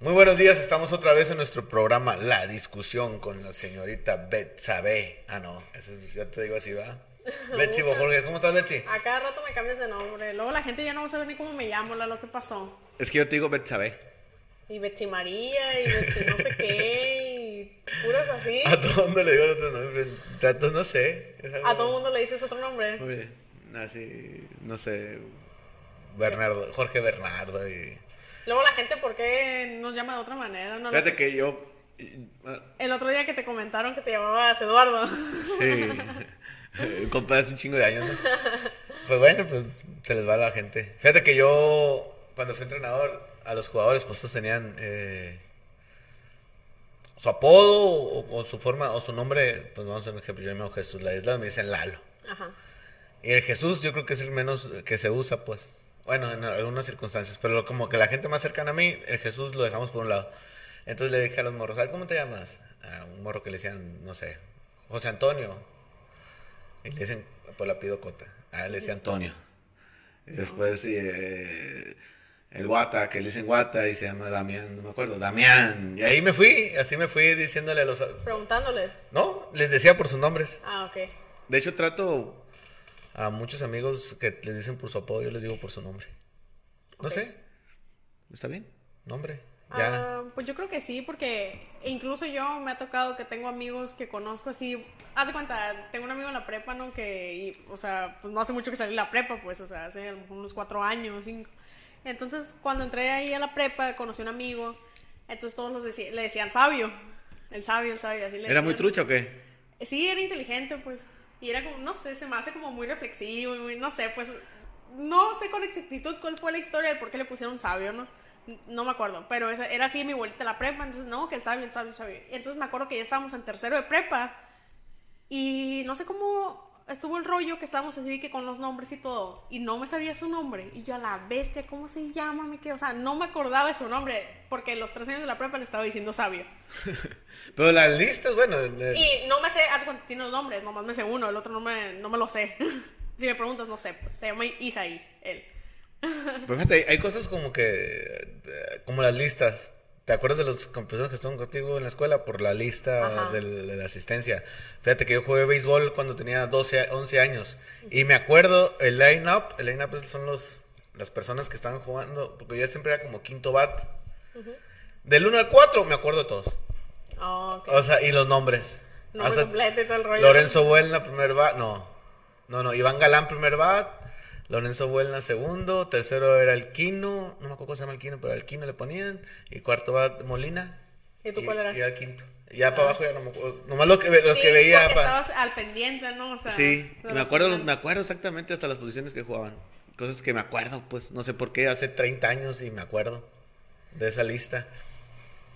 Muy buenos días, estamos otra vez en nuestro programa La Discusión con la señorita Betsabe. Ah, no, ese es- yo te digo así, ¿va? Betsy Jorge, ¿cómo estás, Betsy? A cada rato me cambias de nombre. Luego la gente ya no va a saber ni cómo me llamo, la lo que pasó. Es que yo te digo Betsabe. Y Betsy María, y Betsy no sé qué, y puras así. A todo mundo le digo el otro nombre. Trato, no sé. es algo- A todo el mundo le dices otro nombre. Oye, así, no sé. Bernardo, Jorge Bernardo. Y... Luego la gente, ¿por qué nos llama de otra manera? No, Fíjate que yo. El otro día que te comentaron que te llamabas Eduardo. Sí. Compa hace un chingo de años, ¿no? Pues bueno, pues se les va a la gente. Fíjate que yo, cuando fui entrenador, a los jugadores, pues todos tenían eh, su apodo o, o su forma o su nombre. Pues vamos a hacer un ejemplo. Yo me llamo Jesús La Isla, me dicen Lalo. Ajá. Y el Jesús, yo creo que es el menos que se usa, pues. Bueno, en algunas circunstancias. Pero como que la gente más cercana a mí, el Jesús lo dejamos por un lado. Entonces le dije a los morros, "A ver, ¿cómo te llamas? A un morro que le decían, no sé, José Antonio. Y le dicen, pues la pido Cota. A él le decía Antonio. Y después eh, el Guata, que le dicen Guata y se llama Damián, no me acuerdo, Damián. Y ahí me fui, así me fui diciéndole a los... Preguntándoles. No, les decía por sus nombres. Ah, ok. De hecho, trato a muchos amigos que les dicen por su apodo, yo les digo por su nombre. No sé. ¿Está bien? Nombre. Ya. Ah, pues yo creo que sí, porque incluso yo me ha tocado que tengo amigos que conozco así. Haz de cuenta, tengo un amigo en la prepa, ¿no? Que, y, o sea, pues no hace mucho que salí de la prepa, pues, o sea, hace a lo mejor unos cuatro años, cinco. Entonces, cuando entré ahí a la prepa, conocí a un amigo, entonces todos los deci- le decían sabio. El sabio, el sabio, así le ¿Era muy trucha o qué? Sí, era inteligente, pues. Y era como, no sé, se me hace como muy reflexivo, no sé, pues. No sé con exactitud cuál fue la historia de por qué le pusieron sabio, ¿no? No me acuerdo, pero esa- era así mi vuelta de la prepa, entonces, no, que el sabio, el sabio, el sabio. Entonces me acuerdo que ya estábamos en tercero de prepa y no sé cómo estuvo el rollo que estábamos así que con los nombres y todo, y no me sabía su nombre. Y yo a la bestia, ¿cómo se llama? Me quedé, o sea, no me acordaba de su nombre, porque los tres años de la prepa le estaba diciendo sabio. Pero las listas, bueno. eh, Y no me sé, haz cuando tiene los nombres, nomás me sé uno, el otro no me, no me lo sé. si me preguntas, no sé, pues se llama Isaí, él. Pues fíjate, hay- hay cosas como que. eh, Como las listas. ¿Te acuerdas de los compañeros que estaban contigo en la escuela por la lista de la asistencia? Fíjate que yo jugué béisbol cuando tenía 12, 11 años. Y me acuerdo el line-up. El line-up son los, las personas que estaban jugando. Porque yo siempre era como quinto bat. Del 1 al 4 me acuerdo de todos. Oh, ok. O sea, y los nombres. Nombre Hasta completo todo el rollo. Lorenzo Buelna, primer bat. No, no, no. Iván Galán, primer bat. Lorenzo Buelna, segundo. Tercero era el Quino. No me acuerdo cómo se llama el Quino, pero al Quino le ponían. Y cuarto bat Molina. ¿Y tú cuál eras? Y el quinto. Y ya para abajo ya no me acuerdo. Nomás lo que, los Sí, que veía. estabas al pendiente, ¿no? O sea, Sí, me acuerdo, me acuerdo exactamente hasta las posiciones que jugaban. Cosas que me acuerdo, pues. No sé por qué, hace 30 años y me acuerdo de esa lista.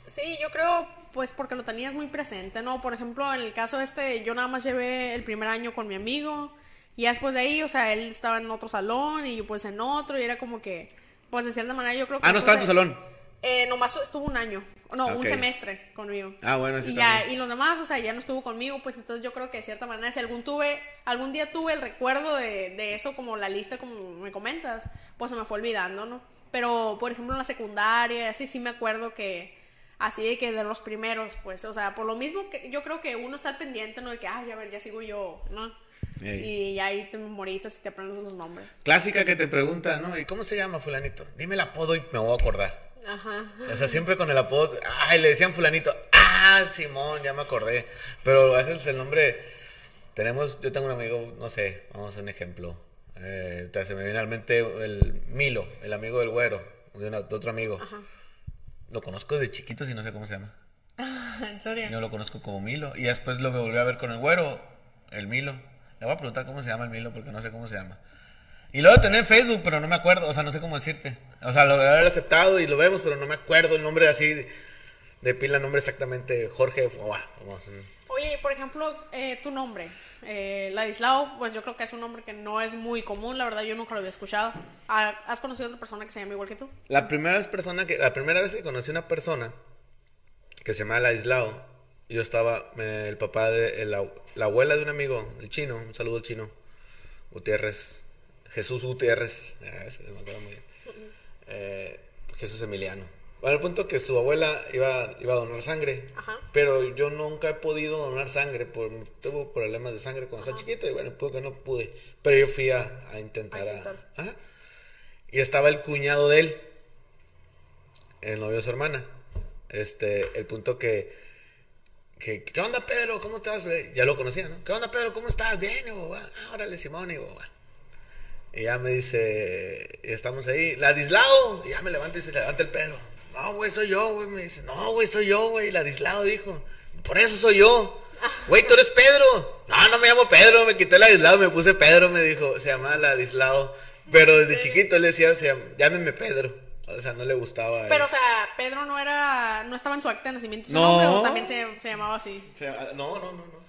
Sí, yo creo, pues porque lo tenías muy presente, ¿no? Por ejemplo, en el caso este, yo nada más llevé el primer año con mi amigo y ya después de ahí, o sea, él estaba en otro salón y yo pues en otro y era como que, pues de cierta manera yo creo que... Ah, no estaba en tu salón. Eh, nomás estuvo un año, no, un semestre conmigo. Ah, bueno, sí y ya, y los demás, o sea, ya no estuvo conmigo, pues entonces yo creo que de cierta manera, si algún tuve, algún día tuve el recuerdo de, de eso, como la lista, como me comentas, pues se me fue olvidando, ¿no? Pero, por ejemplo, en la secundaria, así sí me acuerdo que, así de que de los primeros, pues, o sea, por lo mismo que yo creo que uno está al pendiente, ¿no? De que, ay, a ver, ya sigo yo, ¿no? Y ahí te memorizas y te aprendes los nombres. Clásica que te pregunta, ¿no? ¿Y cómo se llama fulanito? Dime el apodo y me voy a acordar. Ajá. O sea, siempre con el apodo, ay, le decían fulanito, ah, Simón, ya me acordé. Pero a veces el nombre, tenemos, yo tengo un amigo, no sé, vamos a un ejemplo. Eh, se me viene al mente el Milo, el amigo del güero, de, una- de otro amigo. Ajá. Lo conozco de chiquitos y no sé cómo se llama. en serio. Yo lo conozco como Milo. Y después lo volví a ver con el güero, el Milo. Le voy a preguntar cómo se llama el Milo porque no sé cómo se llama. Y luego tener en Facebook, pero no me acuerdo, o sea, no sé cómo decirte. O sea, lo de haber aceptado y lo vemos, pero no me acuerdo el nombre así de, de pila, nombre exactamente, Jorge. o, vamos, mm. Oye, por ejemplo, eh, tu nombre, eh, Ladislao, pues yo creo que es un nombre que no es muy común, la verdad yo nunca lo había escuchado. Ah, ¿Has conocido a otra persona que se llama igual que tú? La primera vez persona que, la primera vez que conocí una persona que se llama Ladislao, yo estaba, eh, el papá de, el la abuela de un amigo, el chino, un saludo al chino, Gutiérrez, Jesús Gutiérrez, me acuerdo muy bien. Eh, Jesús Emiliano. Bueno, el punto que su abuela iba, iba a donar sangre. Ajá. Pero yo nunca he podido donar sangre. Por, tuve problemas de sangre cuando estaba chiquito y bueno, que no pude. Pero yo fui a, a intentar. A A intentar. ajá. Y estaba el cuñado de él, el novio de su hermana. Este, el punto que, ¿qué onda Pedro? ¿Cómo estás? Ya lo conocía, ¿no? ¿Qué onda Pedro? ¿Cómo estás? Bien, y güey, ah, órale Simón, y güey, y ya me dice, estamos ahí, Ladislao. Y ya me levanto y se levanta el Pedro. No, güey, soy yo, güey. Me dice, no, güey, soy yo, güey. Ladislao dijo. Por eso soy yo. Güey, tú eres Pedro. No, no me llamo Pedro. Me quité Ladislao, me puse Pedro, me dijo. Se llama Ladislao. Pero desde chiquito él decía, llámeme Pedro. O sea, no le gustaba. él. Pero, o sea, Pedro no era. No estaba en su acta de nacimiento su No. nombre, o también se, se llamaba así. Sea, no, no, no, no.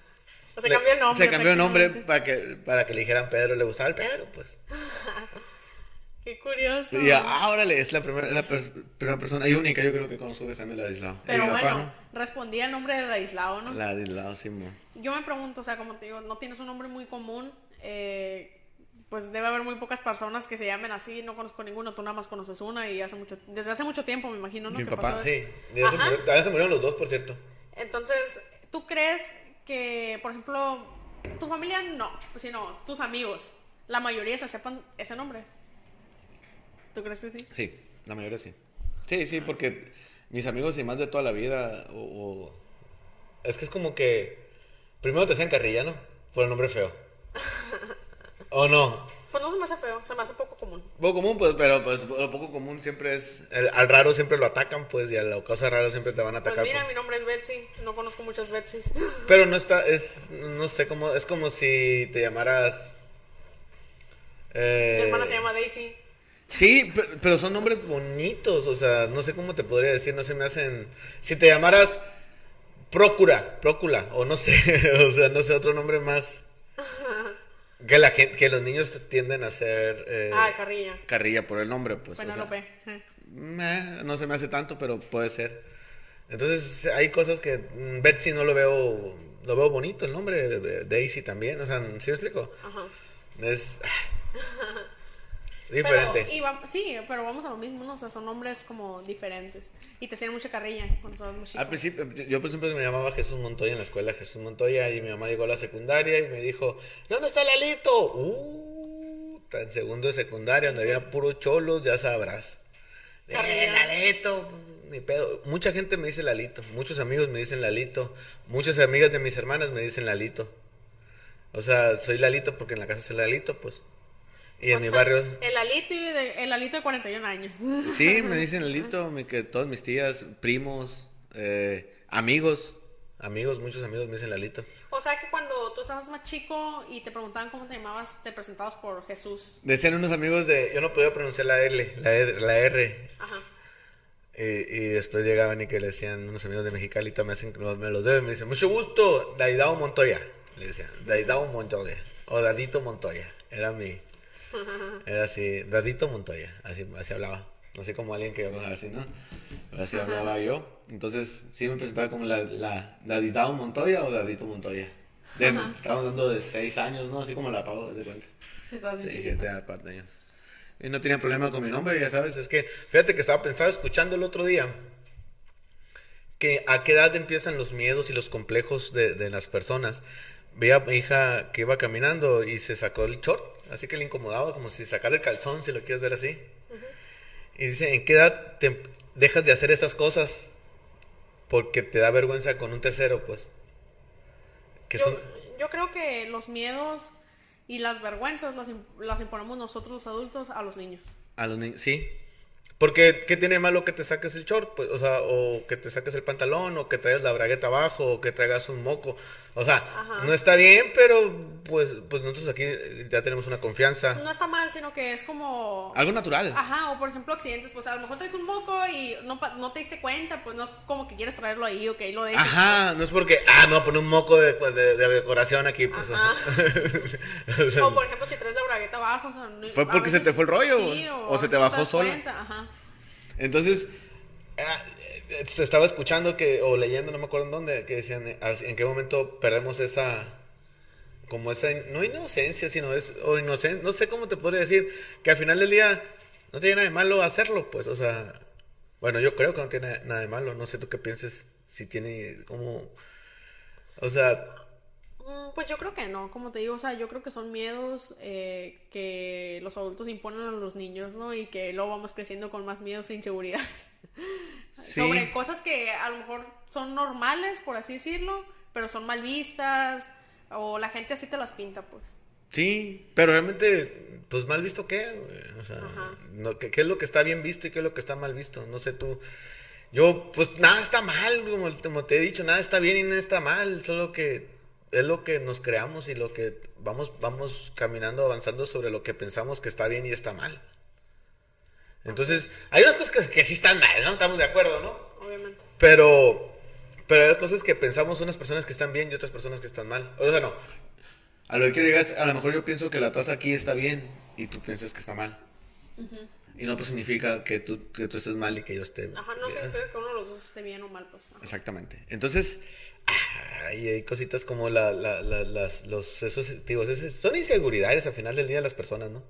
O se Le- cambió el nombre. Se cambió el nombre para que, para que le dijeran Pedro. Le gustaba el Pedro, pues. Qué curioso. Y ah, órale, es la primera, la per- primera persona y única, yo creo que conozco que se llama Ladislao. Pero Y mi papá, bueno, respondía el nombre de Ladislao, ¿no? Ladislao, Simón. Yo me pregunto, o sea, como te digo, no tienes un nombre muy común. eh, pues debe haber muy pocas personas que se llamen así. No conozco ninguno, tú nada más conoces una y hace mucho, desde hace mucho tiempo, me imagino, ¿no? Mi que papá, pasó sí. eso. De eso Ajá. murió- también se murieron los dos, por cierto. Entonces, ¿tú crees que, por ejemplo, tu familia no, sino tus amigos, la mayoría se sepan ese nombre? ¿Tú crees que sí? Sí, la mayoría sí. Sí, sí, porque mis amigos y más de toda la vida, o, o- es que es como que primero te hacían carrilla, ¿no? Por el nombre feo. ¿O no? Pues no se me hace feo, se me hace poco común. Poco común, pues, pero pues, lo poco común siempre es. el- al raro siempre lo atacan, pues, y a la cosa rara siempre te van a Pues atacar. mira, pues. mi nombre es Betsy, no conozco muchas Betsys. Pero no está, es, no sé cómo, es como si te llamaras. eh, Mi hermana se llama Daisy. Sí, pe- pero son nombres bonitos, o sea, no sé cómo te podría decir, no se me hacen... Si te llamaras Procura, Procula, o no sé, o sea, no sé, otro nombre más... Que la gente, que los niños tienden a hacer... eh, Ah, Carrilla. carrilla por el nombre, pues. o sea, eh. meh, no se me hace tanto, pero puede ser. Entonces, hay cosas que mm, Betsy no lo veo, lo veo bonito el nombre, eh, Daisy también, o sea, ¿sí me explico? Ajá. Es ah, diferente. Pero, y va- sí, pero vamos a lo mismo, ¿no? O sea, son nombres como diferentes. Y te hacían mucha carrilla cuando estabas muy chico. Al principio, yo por ejemplo me llamaba Jesús Montoya en la escuela, Jesús Montoya, y mi mamá llegó a la secundaria y me dijo, ¿dónde está Lalito? Uh, en segundo de secundaria, donde había puro cholos, ya sabrás. Eh. Lalito, ni pedo. Mucha gente me dice Lalito, muchos amigos me dicen Lalito, muchas amigas de mis hermanas me dicen Lalito. O sea, soy Lalito porque en la casa soy Lalito, pues. Y en mi barrio... El alito, de, el alito de 41 años. Sí, me dicen Lalito, mi- que todas mis tías, primos, eh, amigos, amigos, muchos amigos me dicen Lalito. O sea que cuando tú estabas más chico y te preguntaban cómo te llamabas, te presentabas por Jesús. Decían unos amigos de, yo no podía pronunciar la L, la R, la R. Ajá. Y, y después llegaban y que le decían unos amigos de Mexicali, me hacen, me los deben, me dicen, mucho gusto, Daidao Montoya. Le decían, Daidao Montoya. O Dadito Montoya. Era mi, era así, Dadito Montoya. Así, así hablaba. Así como alguien que yo así, ¿no? Así hablaba yo. Entonces, sí me presentaba como la, la Daditao Montoya o Dadito Montoya. De, estamos dando de seis años, ¿no? Así como la pago, de cuenta. Estabas bien Sí, chiquito. siete a cuatro años. Y no tenía problema con mi nombre, ya sabes, es que, fíjate que estaba pensando, escuchando el otro día, que a qué edad empiezan los miedos y los complejos de, de las personas. Vi a mi hija que iba caminando y se sacó el short, así que le incomodaba, como si sacara el calzón, si lo quieres ver así. Y dice, ¿en qué edad te dejas de hacer esas cosas? Porque te da vergüenza con un tercero, pues. Que Yo, son... yo creo que los miedos y las vergüenzas las, las imponemos nosotros los adultos a los niños. A los niños, sí. Porque, ¿qué tiene malo que te saques el short? Pues, o sea, o que te saques el pantalón, o que traigas la bragueta abajo, o que traigas un moco. O sea, Ajá. no está bien, pero pues, pues nosotros aquí ya tenemos una confianza. No está mal, sino que es como... Algo natural. Ajá, o por ejemplo accidentes, pues a lo mejor traes un moco y no, pa- no te diste cuenta, pues no es como que quieres traerlo ahí o que ahí lo dejes. Ajá, no es porque, ah, me voy a poner un moco de, de- de decoración aquí. Pues, Ajá. o sea, O por ejemplo si traes la bragueta abajo, o sea, no- Fue porque se te fue el rollo, o a se te bajó sola. Ajá. Entonces, eh, se estaba escuchando que, o leyendo, no me acuerdo en dónde, que decían eh, en qué momento perdemos esa, como esa, no inocencia, sino es, o inocencia, no sé cómo te podría decir, que al final del día no tiene nada de malo hacerlo, pues, o sea, Bueno, yo creo que no tiene nada de malo. No sé tú qué pienses. Si tiene como. O sea. Mm, Pues yo creo que no, como te digo, o sea, yo creo que son miedos eh, que los adultos imponen a los niños, ¿no? Y que luego vamos creciendo con más miedos e inseguridades. Sí. Sobre cosas que a lo mejor son normales, por así decirlo, pero son mal vistas, o la gente así te las pinta, pues. Sí, pero realmente, pues mal visto qué? O sea, no, ¿qué, qué es lo que está bien visto y qué es lo que está mal visto? No sé tú. Yo, pues nada está mal, como, como te he dicho, nada está bien y nada está mal, solo que es lo que nos creamos y lo que vamos, vamos caminando, avanzando sobre lo que pensamos que está bien y está mal. Entonces, hay unas cosas que, que sí están mal, ¿no? Estamos de acuerdo, ¿no? Obviamente. Pero, pero hay cosas que pensamos unas personas que están bien y otras personas que están mal. O sea, no. A lo que llegas, a lo mejor yo pienso que la taza aquí está bien y tú piensas que está mal. Y no pues significa que tú, que tú estés mal y que yo esté Ajá, no significa que uno de los dos esté bien o mal, pues. Ajá. Exactamente. Entonces, ah, y hay cositas como la, la- la- las, los, esos, digo, esos- son inseguridades al final del día de las personas, ¿no?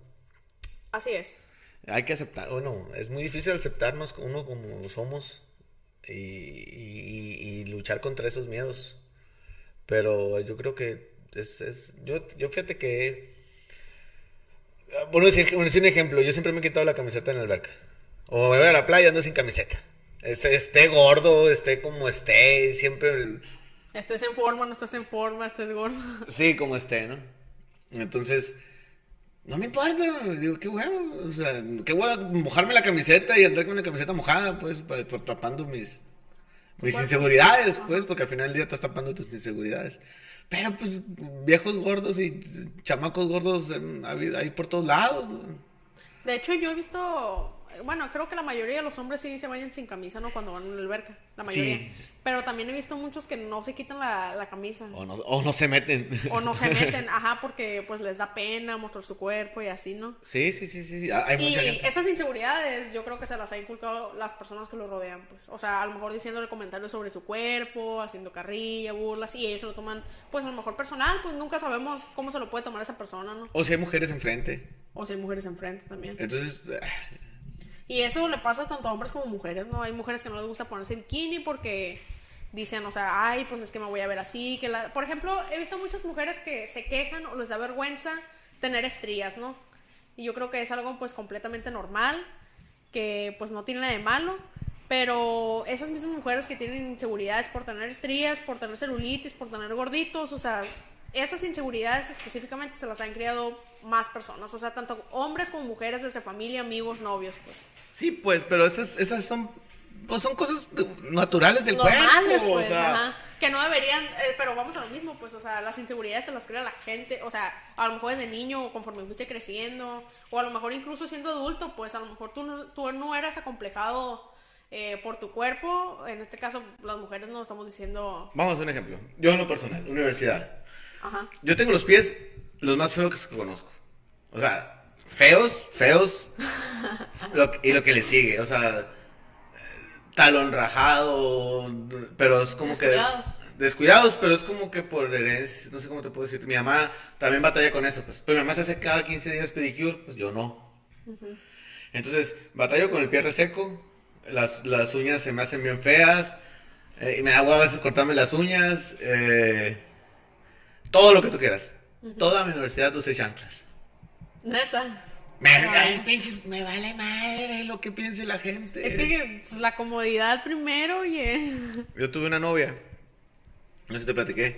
Así es. Hay que aceptar, bueno, es muy difícil aceptarnos uno como somos y, y- y- luchar contra esos miedos. Pero yo creo que es, es- yo, yo fíjate que, ah, bueno, decir, bueno, un ejemplo, yo siempre me he quitado la camiseta en la alberca. O me voy a la playa ando sin camiseta. Esté, esté gordo, esté como esté, siempre, Estés en forma, no estés en forma, estés gordo. sí, como esté, ¿no? Entonces, no me importa, digo, qué huevo, o sea, qué huevo mojarme la camiseta y andar con la camiseta mojada, pues, para, tapando mis, mis inseguridades, pues, porque al final del día estás tapando tus inseguridades. Pero, pues, viejos gordos y chamacos gordos em, hay por todos lados. De hecho, yo he visto, bueno, creo que la mayoría de los hombres sí se bañan sin camisa, ¿no? Cuando van a la alberca, la mayoría. Sí. Pero también he visto muchos que no se quitan la, la camisa. O no, o no se meten. O no se meten, ajá, porque pues les da pena mostrar su cuerpo y así, ¿no? Sí, sí, sí, sí, sí, hay Y mucha gente. esas inseguridades yo creo que se las ha inculcado las personas que lo rodean, pues. O sea, a lo mejor diciéndole comentarios sobre su cuerpo, haciendo carrilla, burlas, y ellos lo toman, pues a lo mejor personal, pues nunca sabemos cómo se lo puede tomar esa persona, ¿no? O si hay mujeres enfrente. O si hay mujeres enfrente también. Entonces, ah, Y eso le pasa tanto a hombres como mujeres, ¿no? Hay mujeres que no les gusta ponerse bikini porque dicen, o sea, ay, pues es que me voy a ver así. que. Por ejemplo, he visto muchas mujeres que se quejan o les da vergüenza tener estrías, ¿no? Y yo creo que es algo pues completamente normal, que pues no tiene nada de malo. Pero esas mismas mujeres que tienen inseguridades por tener estrías, por tener celulitis, por tener gorditos, o sea, esas inseguridades específicamente se las han creado más personas, o sea, tanto hombres como mujeres desde familia, amigos, novios, pues. sí, pues, pero esas, esas son, pues, son cosas naturales del Normales, cuerpo. pues, o sea, ajá. Que no deberían, eh, pero vamos a lo mismo, pues, o sea, las inseguridades te las crea la gente, o sea, a lo mejor desde niño, o conforme fuiste creciendo, o a lo mejor incluso siendo adulto, pues, a lo mejor tú no, tú no eras acomplejado eh, por tu cuerpo, en este caso, las mujeres no estamos diciendo, Vamos a un ejemplo. Yo en lo personal, universidad. Ajá, Yo tengo los pies los más feos que conozco. O sea, feos, feos. lo- y lo que le sigue. O sea, talón rajado. Pero es como Descuidados. que. Descuidados, pero es como que por herencia. No sé cómo te puedo decir. Mi mamá también batalla con eso. Pues, pero mi mamá se hace cada 15 días pedicure. Pues yo no. Entonces, batallo con el pie reseco. Las, las uñas se me hacen bien feas. eh, y me da hueva a veces cortarme las uñas. eh, todo lo que tú quieras. Toda mi universidad usé chanclas. neta. Me, Ay. pinches, me vale madre lo que piense la gente. Es que pues, la comodidad primero, oye. Yo tuve una novia, no sé si te platiqué,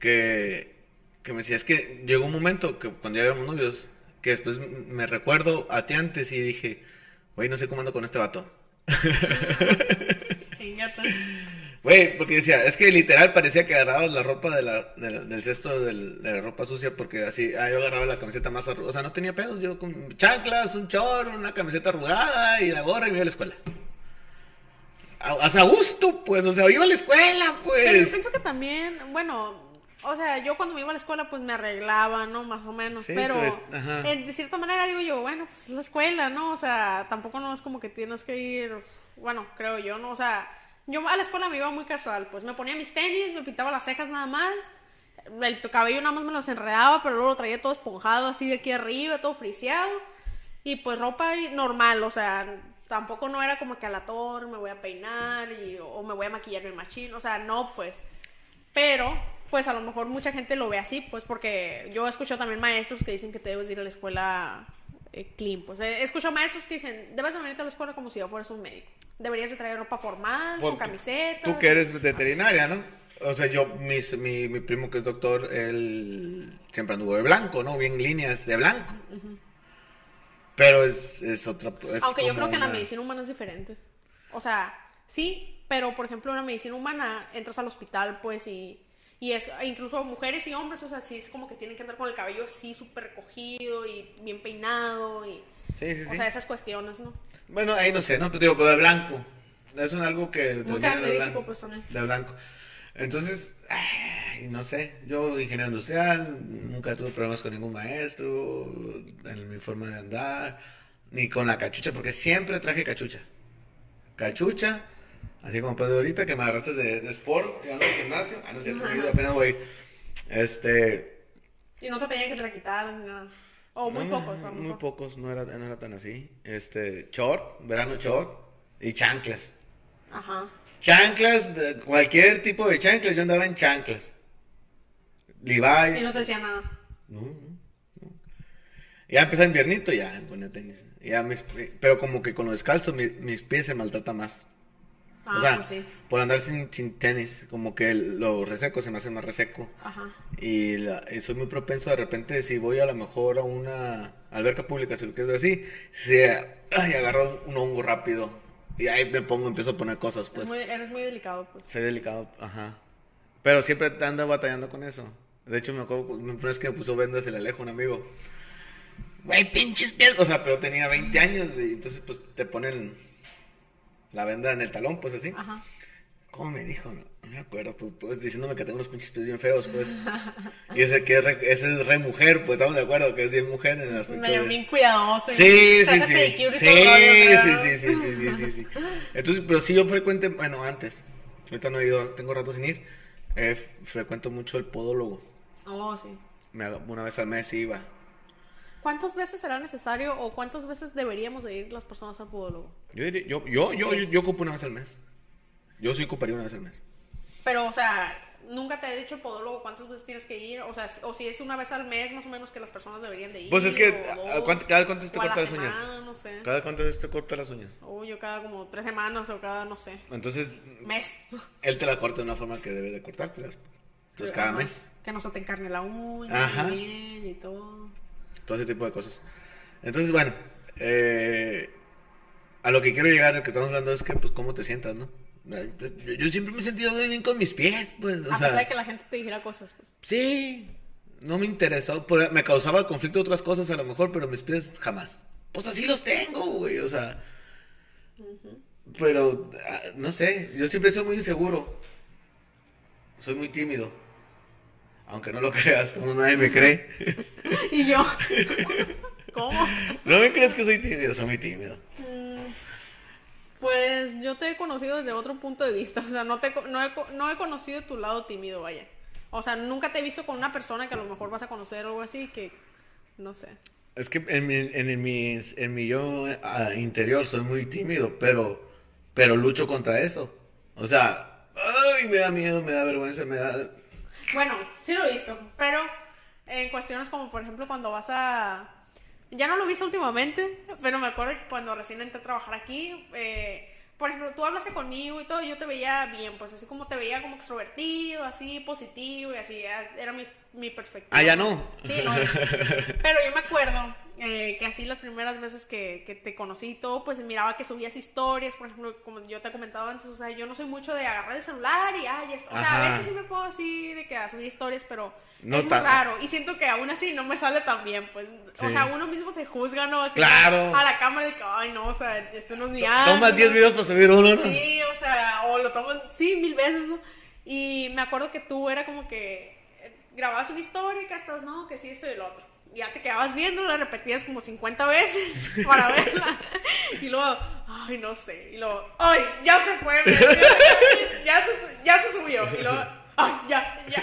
que, que me decía, es que llegó un momento que cuando ya éramos novios, que después me recuerdo a ti antes y dije, güey, no sé cómo ando con este vato. Güey, porque decía, es que literal parecía que agarrabas la ropa de la, de la- del cesto del- de la ropa sucia porque así, ah, yo agarraba la camiseta más arrugada, o sea, no tenía pedos, yo con chanclas, un chor, una camiseta arrugada y la gorra y me iba a la escuela. A, a gusto, pues, o sea, iba a la escuela, Pero yo pues. pienso que también, bueno, o sea, yo cuando me iba a la escuela pues me arreglaba, ¿no? Más o menos. Sí, pero ajá. eh, de cierta manera digo yo, bueno, pues es la escuela, ¿no? O sea, tampoco no es como que tienes que ir, bueno, creo yo, ¿no? O sea, yo a la escuela me iba muy casual, pues me ponía mis tenis, me pintaba las cejas nada más, el cabello nada más me los enredaba, pero luego lo traía todo esponjado así de aquí arriba, todo friseado. Y pues ropa normal, o sea, Tampoco no era como que a la torre me voy a peinar y, o me voy a maquillar el machín. O sea, no, pues. Pero, pues a lo mejor mucha gente lo ve así, pues porque yo escucho también maestros que dicen que te debes ir a la escuela eh, clean. Pues he escuchado maestros que dicen, debes de venirte a la escuela como si ya fueras un médico. Deberías de traer ropa formal, con camiseta. Tú que eres veterinaria, ¿no? O sea, yo, mis- mi, mi primo que es doctor, él siempre anduvo de blanco, ¿no? Bien líneas de blanco. Pero es, es otra... es Aunque yo creo que en la una- medicina humana es diferente. O sea, sí, pero por ejemplo en la medicina humana entras al hospital, pues, y, y es incluso mujeres y hombres, o sea, sí es como que tienen que andar con el cabello así súper recogido y bien peinado y... Sí, sí, O sí. sea, esas cuestiones, ¿no? Bueno, ahí no sé, ¿no? Pero digo, pero de blanco. Es un algo que... De característico, blanco. pues, también. De blanco. Entonces, ay, no sé. Yo, ingeniero industrial, nunca tuve problemas con ningún maestro, en mi forma de andar, ni con la cachucha, porque siempre traje cachucha. Cachucha, así como Pedro ahorita, que me agarraste de, de sport, llegando al gimnasio. Ah, no yo apenas voy. Este... Y no te pedían que te la quitaran ni nada. O muy no, pocos, Muy mejor. pocos, no era, no era tan así. Este, short, verano short y chanclas. Ajá. Chanclas, de- cualquier tipo de chanclas, yo andaba en chanclas. Levi's. Y no te decían nada. No, no, no. Ya empezó inviernito, ya me ponía tenis. Ya mis, pero como que con lo descalzo mi- mis pies se maltratan más. Ah, o sea, pues sí. por andar sin, sin tenis, como que el- lo reseco se me hace más reseco. Ajá. Y, la- y soy muy propenso de repente, si voy a lo mejor a una alberca pública, si lo quieres ver así, si ay, agarro un hongo rápido. Y ahí me pongo, empiezo a poner cosas, pues. Muy- eres muy delicado, pues. Soy delicado, ajá. Pero siempre ando batallando con eso. De hecho, me acuerdo, una vez que me puso vendas el Alejo, un amigo. Güey, pinches pies. O sea, pero tenía 20 años, güey. Entonces, pues, te ponen la venda en el talón, pues, así. Ajá. ¿Cómo me dijo? No, no me acuerdo, pues, pues, diciéndome que tengo unos pinches pies bien feos, pues. Y ese que es re, ese es re mujer, pues, estamos de acuerdo que es bien mujer en el aspecto Medio de- bien cuidadoso. Sí, sí, sí. Sí, sí, sí, sí, sí, sí, sí. Entonces, pero sí yo frecuente, bueno, antes, ahorita no he ido, tengo rato sin ir, eh, frecuento mucho el podólogo. Oh, sí. Me una vez al mes iba. ¿Cuántas veces será necesario o cuántas veces deberíamos de ir las personas al podólogo? Yo, diría- yo, yo, yo, yo, yo ocupo una vez al mes. Yo sí ocuparía una vez al mes. Pero, o sea, nunca te he dicho el podólogo cuántas veces tienes que ir. O sea, o si es una vez al mes, más o menos que las personas deberían de ir. Pues es que, o ¿a- dos, cuánto- cada cuánto te cortas las uñas? No sé. ¿Cada cuánto te corta las uñas? O yo cada como tres semanas o cada, no sé, Entonces, mes. él te la corta de una forma que debe de cortártelas. pues. Entonces, cada Ajá. mes. Que no se te encarne la uña, Ajá. bien y todo. Todo ese tipo de cosas. Entonces, bueno, eh, a lo que quiero llegar, lo que estamos hablando es que, pues, cómo te sientas, ¿no? Yo, yo siempre me he sentido muy bien con mis pies, pues, o a sea, pesar de que la gente te dijera cosas, pues. sí, no me interesó, me causaba conflicto otras cosas a lo mejor, pero mis pies jamás. Pues así los tengo, güey, o sea, pero, ah, no sé, yo siempre soy muy inseguro, soy muy tímido, aunque no lo creas, no, nadie me cree. Y yo, ¿cómo? ¿No me crees que soy tímido? Soy muy tímido. Pues yo te he conocido desde otro punto de vista. O sea, no, te, no, he, no he conocido tu lado tímido, vaya. O sea, nunca te he visto con una persona que a lo mejor vas a conocer o algo así que, no sé. Es que en mi, en mi, en mi yo ah, interior soy muy tímido, pero, pero lucho contra eso. O sea, ay, me da miedo, me da vergüenza, me da... Bueno, sí lo he visto, pero en cuestiones como por ejemplo cuando vas a... Ya no lo he visto últimamente, pero me acuerdo que cuando recién entré a trabajar aquí, eh, por ejemplo, tú hablaste conmigo y todo, yo te veía bien, pues así como te veía como extrovertido, así positivo y así, era era mi, mi perspectiva. Ah, ya no. Sí, no. Pero yo me acuerdo eh, que así las primeras veces que, que te conocí y todo, pues miraba que subías historias, por ejemplo, como yo te he comentado antes, o sea, yo no soy mucho de agarrar el celular y, ay, esto. O sea, a Ajá. veces sí me puedo así de que a subir historias, pero No es muy raro. Y siento que aún así no me sale tan bien, pues. O Sí. sea, uno mismo se juzga, ¿no? Así Claro. A la cámara de que, ay, no, o sea, esto no es mi Tomas ángulo. 10 videos para subir uno, ¿no? Sí, o sea, o lo tomo, sí, mil veces, ¿no? Y me acuerdo que tú era como que grababas una historia y que estabas, no, que sí, esto y el otro. Y ya te quedabas viendo, la repetías como 50 veces para verla. Y luego, ay, no sé. Y luego, ay, ya se fue, ya, se, ya se subió. Y luego, ay, ya, ya.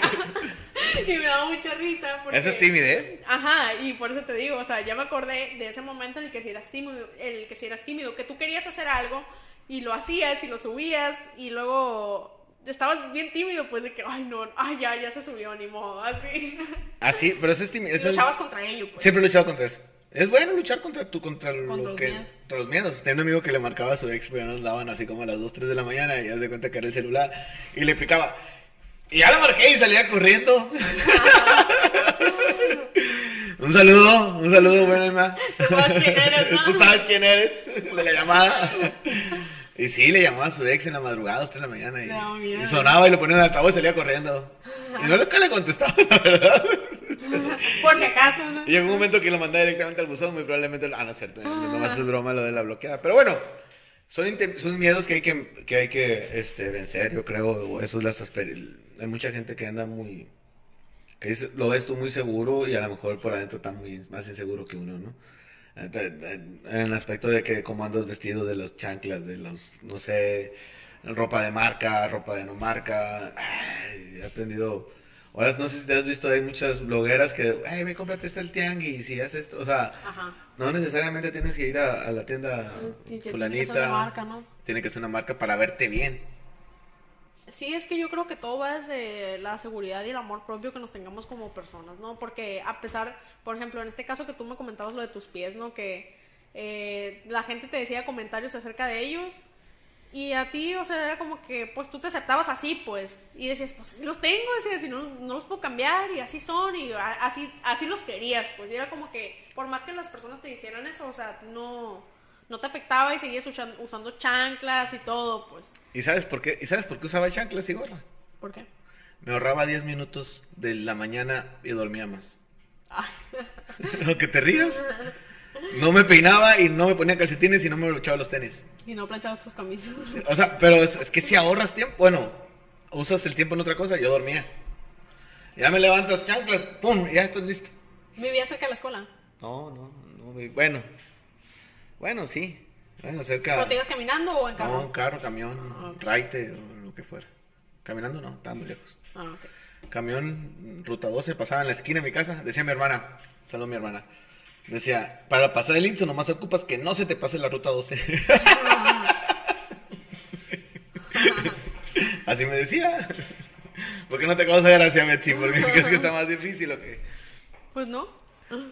y me daba mucha risa. Porque... ¿Eso es timidez? Ajá, y por eso te digo, o sea, ya me acordé de ese momento en el que si eras tímido, el que si eras tímido, que tú querías hacer algo y lo hacías y lo subías y luego estabas bien tímido, pues de que, ay, no, ay, ya, ya se subió, ni modo, así. Así, Ah, pero eso es timidez. Luchabas contra ello, pues. Siempre he luchado contra eso. Es bueno luchar contra tu, contra, Contra lo los que, miedos. contra los miedos. Tenía un amigo que le marcaba a su ex, pero ya nos daban así como a las 2, 3 de la mañana y ya se de cuenta que era el celular y le picaba. Y ya la marqué y salía corriendo. un saludo, un saludo, bueno, Emma. Tú sabes quién eres, ¿no? Tú sabes quién eres, de la llamada. Y sí, le llamaba a su ex en la madrugada, a las 3 de la mañana. Y, sonaba y lo ponía en el altavoz y salía corriendo. Y no lo que le contestaba, la verdad. Por si acaso, ¿no? Y llegó un momento que lo mandé directamente al buzón, muy probablemente... Ah, no es cierto, nomás es broma lo de la bloqueada. Pero bueno, son, miedos que hay que, que, hay que este, vencer, yo creo. o Eso es las Hay mucha gente que anda muy... Que dice- lo ves tú muy seguro y a lo mejor por adentro está muy más inseguro que uno, ¿no? En el aspecto de que como andas vestido de las chanclas, de los, no sé, ropa de marca, ropa de no marca. Ay, he aprendido... Ahora no sé si te has visto, hay muchas blogueras que, ay, me cómprate este el tianguis y haz esto. O sea, Ajá. no necesariamente tienes que ir a, a la tienda que tiene que fulanita. ser una marca, ¿no? Tiene que ser una marca para verte bien. Sí, es que yo creo que todo va desde la seguridad y el amor propio que nos tengamos como personas, ¿no? Porque a pesar, por ejemplo, en este caso que tú me comentabas lo de tus pies, ¿no? Que eh, la gente te decía comentarios acerca de ellos y a ti, o sea, era como que, pues tú te aceptabas así, pues, y decías, pues así los tengo, decías, si no, no los puedo cambiar y así son y así, así los querías, pues, y era como que, por más que las personas te dijeran eso, o sea, no, no te afectaba y seguías usando, chanclas y todo, pues. ¿Y sabes por qué? ¿Y sabes por qué usaba chanclas y gorra? ¿Por qué? Me ahorraba 10 minutos de la mañana y dormía más. Ay. Aunque te rías. No me peinaba y no me ponía calcetines y no me echaba los tenis. Y no planchabas tus camisas. O sea, pero es, es que si ahorras tiempo, bueno, usas el tiempo en otra cosa, yo dormía. Ya me levantas, chanclas, pum, ya estás listo. Vivía cerca de la escuela. No, no, no, bueno. Bueno, sí. Bueno, cerca. ¿Pero te ibas caminando o en carro? No, carro, camión, Ah, raite o lo que fuera. Caminando no, estaba muy lejos. Ah, ok. Camión, ruta 12, pasaba en la esquina de mi casa. Decía mi hermana, saludos mi hermana. Decía, para pasar el Inso nomás ocupas que no se te pase la ruta 12. Así me decía. ¿Por qué no te causa gracia, Betsy? Porque crees que está más difícil o qué? Pues no.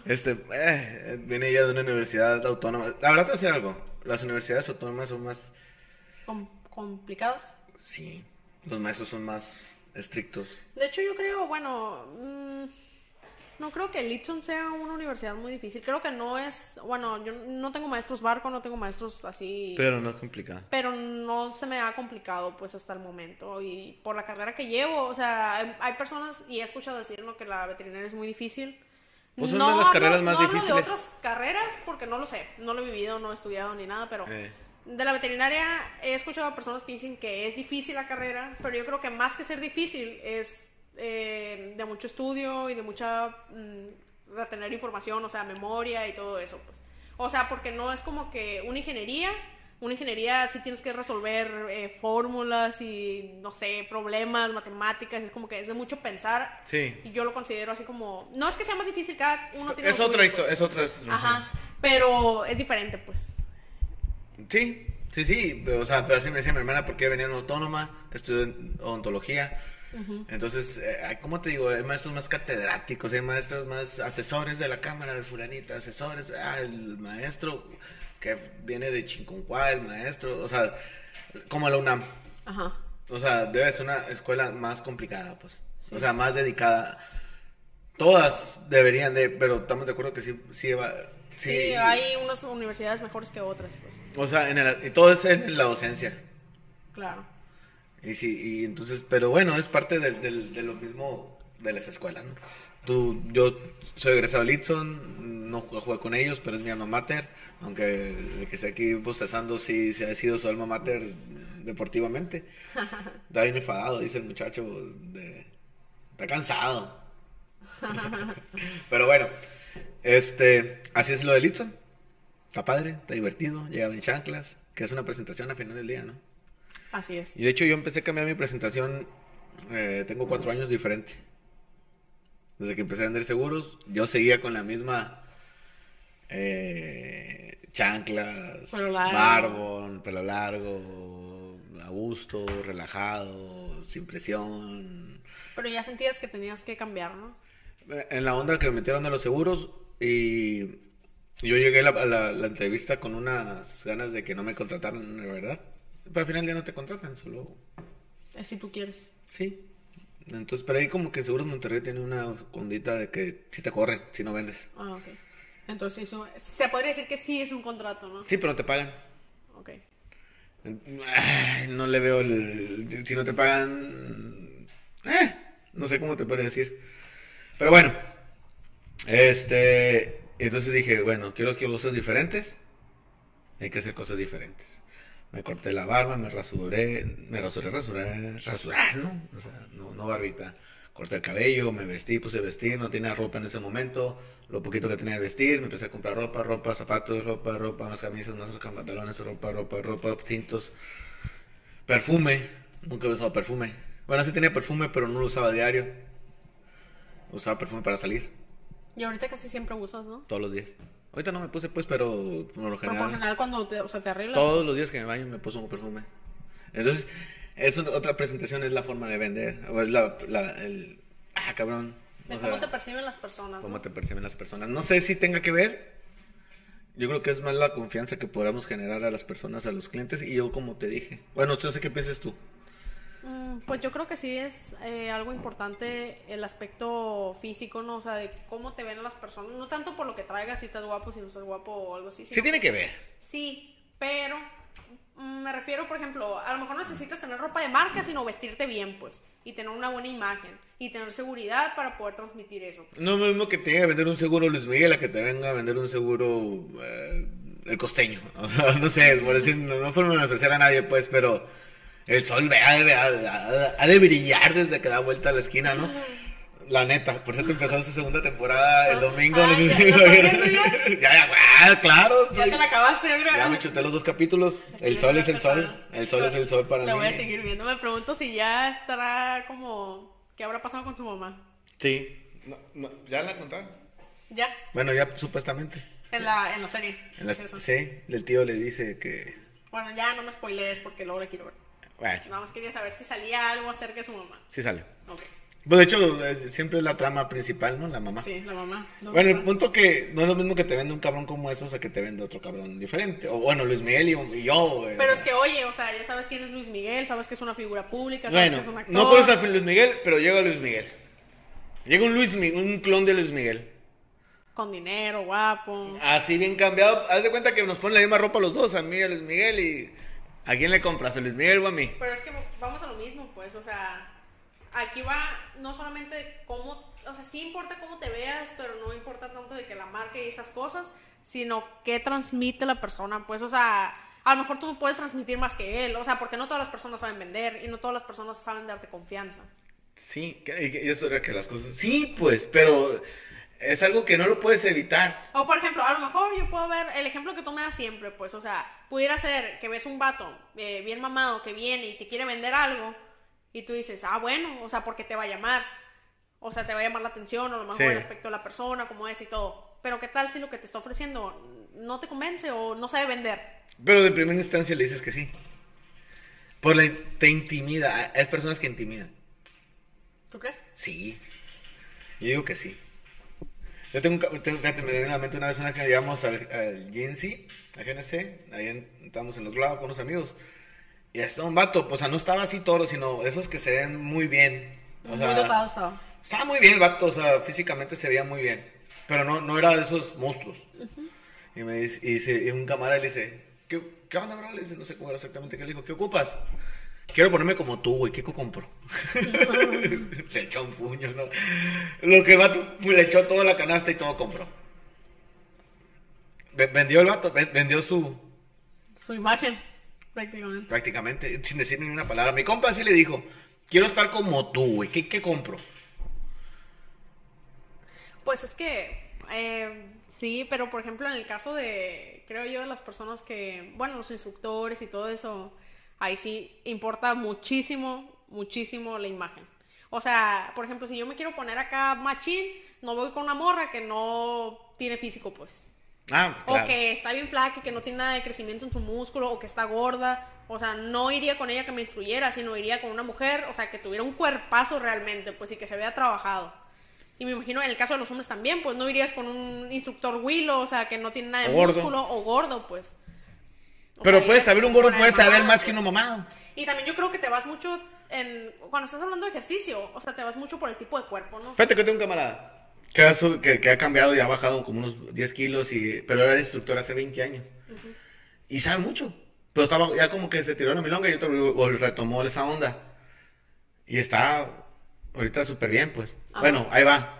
Este, eh, viene ella de una universidad autónoma. La verdad te voy a decir algo. Las universidades autónomas son más, Com- complicadas. sí, los maestros son más estrictos. De hecho, yo creo, bueno, mm, no creo que Litson sea una universidad muy difícil. Creo que no es, bueno, yo no tengo maestros barco, no tengo maestros así. Pero no es complicado. pero no se me ha complicado pues hasta el momento y por la carrera que llevo, o sea, hay, hay personas y he escuchado decir ¿no? que la veterinaria es muy difícil. Son de las carreras más no difíciles. de otras carreras porque no lo sé, no lo he vivido, no he estudiado ni nada, pero Eh. de la veterinaria he escuchado a personas que dicen que es difícil la carrera, pero yo creo que más que ser difícil es eh, de mucho estudio y de mucha mm, retener información, o sea, memoria y todo eso, pues. O sea, porque no es como que una ingeniería, una ingeniería sí tienes que resolver eh, fórmulas y, no sé, problemas, matemáticas, es como que es de mucho pensar. Sí. Y yo lo considero así como, no es que sea más difícil, cada uno tiene Es otra suyo, historia, pues. es otra. Ajá, pero es diferente, pues. Sí, sí, sí. O sea, pero así me decía mi hermana porque venía en autónoma, estudió odontología. Entonces, eh, hay- ¿cómo te digo? Hay maestros más catedráticos, hay maestros más asesores de la cámara de fulanita, asesores, ah, el maestro que viene de Chinconcuá, el maestro, o sea, como la UNAM. Ajá. O sea, debe ser una escuela más complicada, pues. O sea, más dedicada. Todas deberían de, pero estamos de acuerdo que sí, sí va. Sí, hay unas universidades mejores que otras, pues. O sea, en el, y todo es en la docencia. Claro. Y sí, y entonces, pero bueno, es parte del, del- de lo mismo de las escuelas, ¿no? Tú, yo soy egresado de Litson, no jugué con ellos, pero es mi alma mater, aunque el que esté aquí bostezando sí, sí ha sido su alma mater deportivamente. Está bien enfadado, dice el muchacho, de- está cansado. pero bueno, este, así es lo de Litson. Está padre, está divertido, llegaba en chanclas, que es una presentación al final del día, ¿no? Así es. Y de hecho yo empecé a cambiar mi presentación, eh, tengo cuatro años diferente. Desde que empecé a vender seguros, yo seguía con la misma eh, chanclas, Pelo largo. pelo largo, a gusto, relajado, sin presión. Pero ya sentías que tenías que cambiar, ¿no? En la onda que me metieron a los seguros y yo llegué a la, a la- la entrevista con unas ganas de que no me contrataran, la verdad. Pero al final ya no te contratan, solo Es si tú quieres. sí. Entonces, pero ahí como que Seguros Monterrey tiene una ondita de que si te corren, si no vendes. Ah, ok. Entonces, eso, se podría decir que sí es un contrato, ¿no? Sí, pero te pagan. Ok. Ay, No le veo el... Si no te pagan... eh, no sé cómo te puedo decir. Pero bueno. Este... Entonces dije, bueno, quiero que cosas diferentes. Hay que hacer cosas diferentes. Me corté la barba, me rasuré, me rasuré, rasuré, rasurar, ¿no? O sea, no, no barbita. Corté el cabello, me vestí, puse vestir, no tenía ropa en ese momento. Lo poquito que tenía de vestir, me empecé a comprar ropa, ropa, zapatos, ropa, ropa, más camisas, más pantalones, ropa, ropa, ropa, cintos, perfume. Nunca he usado perfume. Bueno, sí tenía perfume, pero no lo usaba diario. Usaba perfume para salir, Y ahorita casi siempre usas, ¿no? todos los días. Ahorita no me puse, pues, pero por lo Pero por general. general cuando te, o sea, te arreglas. Todos los días que me baño me puso un perfume. Entonces, es otra presentación, es la forma de vender. O es la, la- el... Ah, cabrón. De O cómo sea, te perciben las personas. cómo ¿no? te perciben las personas. No sé si tenga que ver. Yo creo que es más la confianza que podamos generar a las personas, a los clientes. Y yo, como te dije. Bueno, no sé qué piensas tú. Mm, Pues yo creo que sí es eh, algo importante el aspecto físico, ¿no? O sea, de cómo te ven las personas. No tanto por lo que traigas, si estás guapo, si no estás guapo o algo así. Sí tiene que ver. Sí, pero me refiero, por ejemplo, a lo mejor necesitas tener ropa de marca, sino vestirte bien, pues, y tener una buena imagen, y tener seguridad para poder transmitir eso. No es lo mismo que te venga a vender un seguro Luis Miguel a que te venga a vender un seguro eh, el costeño. O sea, no sé, por decir, no, no forma de ofrecer a nadie, pues, pero el sol ha de, ha- ha de brillar desde que da vuelta a la esquina, ¿no? La neta, por eso empezó su segunda temporada el domingo. no Ay, sé ¿ya si ya, ya, ah, claro. Ya soy- te la acabaste, mira. ya me chuté los dos capítulos. El sol es el sol. El sol es el sol para La mí. voy a seguir viendo. Me pregunto si ya estará como... ¿Qué habrá pasado con su mamá? Sí. No, no, ¿Ya la contaron? Ya, Bueno, ya supuestamente. en la, en la serie. En la- sí, el tío le dice que... Bueno, ya no me spoilees porque luego la quiero ver. Bueno, Nada más quería saber si salía algo acerca de su mamá. sí sale. Ok. Pues de hecho, es- siempre es la trama principal, ¿no? La mamá. Sí, la mamá. ¿Dónde Bueno, el punto que no es lo mismo que te vende un cabrón como esos a que te vende otro cabrón diferente. O bueno, Luis Miguel y, y yo. eh, Pero es que, oye, o sea, ya sabes quién es Luis Miguel, sabes que es una figura pública, sabes Bueno, que es un actor. no conoces a Luis Miguel, pero llega Luis Miguel. Llega un Luis Mi- un clon de Luis Miguel. Con dinero, guapo. Así bien cambiado. Haz de cuenta que nos ponen la misma ropa los dos, a mí y a Luis Miguel. y ¿A quién le compras? ¿A Luis Miguel o a mí? Pero es que vamos a lo mismo, pues, o sea, aquí va no solamente cómo, o sea, sí importa cómo te veas, pero no importa tanto de que la marca y esas cosas, sino qué transmite la persona, pues, o sea, a lo mejor tú puedes transmitir más que él, o sea, porque no todas las personas saben vender y no todas las personas saben darte confianza. Sí, que- eso era que las cosas. Sí, pues, pero es algo que no lo puedes evitar. O por ejemplo, a lo mejor yo puedo ver el ejemplo que tú me das siempre, pues, o sea, pudiera ser que ves un vato eh, bien mamado que viene y te quiere vender algo y tú dices, ah, bueno, o sea, porque te va a llamar, o sea, te va a llamar la atención, o a lo mejor Sí. el aspecto de la persona, cómo es y todo. Pero qué tal si lo que te está ofreciendo no te convence o no sabe vender. Pero de primera instancia le dices que sí. Por la, te intimida. Hay personas que intimidan. ¿Tú crees? Sí. Yo digo que sí. Yo tengo tengo- Fíjate, me viene a la mente una vez una que llevamos al, al GNC, a GNC, ahí en- estábamos en los lados con unos amigos. Y estaba un vato, o sea, no estaba así toro, sino esos que se ven muy bien. O sea, dotado estaba. Estaba muy bien el vato, o sea, físicamente se veía muy bien. Pero no, no era de esos monstruos. Y me dice, y, un camarada le dice, ¿qué, qué onda, bro? Le dice, no sé cómo era exactamente qué le dijo, ¿qué ocupas? Quiero ponerme como tú, güey, ¿qué compro? le echó un puño, ¿no? Lo que el vato, pues, le echó toda la canasta y todo compró. Ve- Vendió el vato, ve- vendió su, Su imagen, prácticamente. prácticamente, sin decir ni una palabra. Mi compa sí le dijo, quiero estar como tú, güey, ¿qué, qué compro? Pues es que eh, sí, pero por ejemplo en el caso de, creo yo, de las personas que, bueno, los instructores y todo eso, ahí sí importa muchísimo, muchísimo la imagen. O sea, por ejemplo, si yo me quiero poner acá machín, no voy con una morra que no tiene físico, pues. Ah, claro. O que está bien flaca y que no tiene nada de crecimiento en su músculo, o que está gorda. O sea, no iría con ella que me instruyera, sino iría con una mujer, o sea, que tuviera un cuerpazo realmente, pues, y que se vea trabajado. Y me imagino en el caso de los hombres también, pues, no irías con un instructor Willow, o sea, que no tiene nada de gordo. músculo, o gordo, pues. O Pero sea, puedes saber, un gordo con el puede saber mamado, más que pues. uno mamado. Y también yo creo que te vas mucho en... Cuando estás hablando de ejercicio, o sea, te vas mucho por el tipo de cuerpo, ¿no? Fíjate que tengo un camarada que ha, que, que ha cambiado y ha bajado como unos 10 kilos, y, pero era instructor hace 20 años. Y sabe mucho. Pero estaba ya como que se tiró en la milonga y otro retomó esa onda. Y está ahorita súper bien, pues. Ajá. Bueno, ahí va.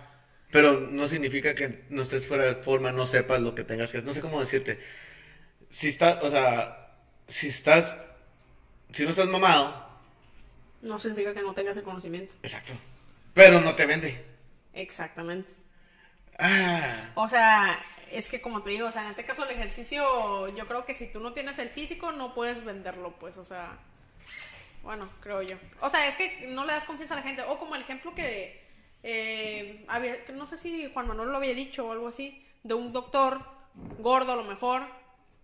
Pero no significa que no estés fuera de forma, no sepas lo que tengas que hacer. No sé cómo decirte. Si estás, o sea, si estás, si no estás mamado, No significa que no tengas el conocimiento. exacto. Pero no te vende. Exactamente. Ah. O sea, es que como te digo, o sea, en este caso el ejercicio, yo creo que si tú no tienes el físico, no puedes venderlo, pues, o sea, bueno, creo yo. O sea, es que no le das confianza a la gente. O como el ejemplo que, eh, había, no sé si Juan Manuel lo había dicho o algo así, de un doctor gordo a lo mejor,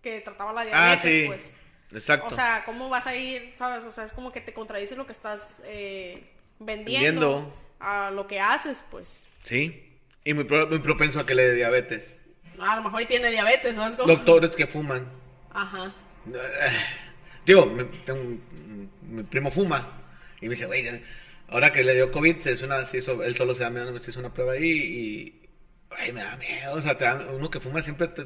que trataba la diabetes, Ah, sí. pues. Exacto. O sea, ¿cómo vas a ir, sabes? O sea, es como que te contradices lo que estás eh, vendiendo, Vendiendo. a lo que haces, pues. sí. Y muy, pro- muy propenso a que le dé diabetes. A lo mejor tiene diabetes, ¿no? Es como... Doctores que fuman. Ajá. Digo, mi, tengo mi primo fuma. Y me dice, güey, ahora que le dio COVID, se hizo una, se hizo, él solo se da miedo, se hizo una prueba ahí y. Ay, me da miedo. O sea, te da- uno que fuma siempre te,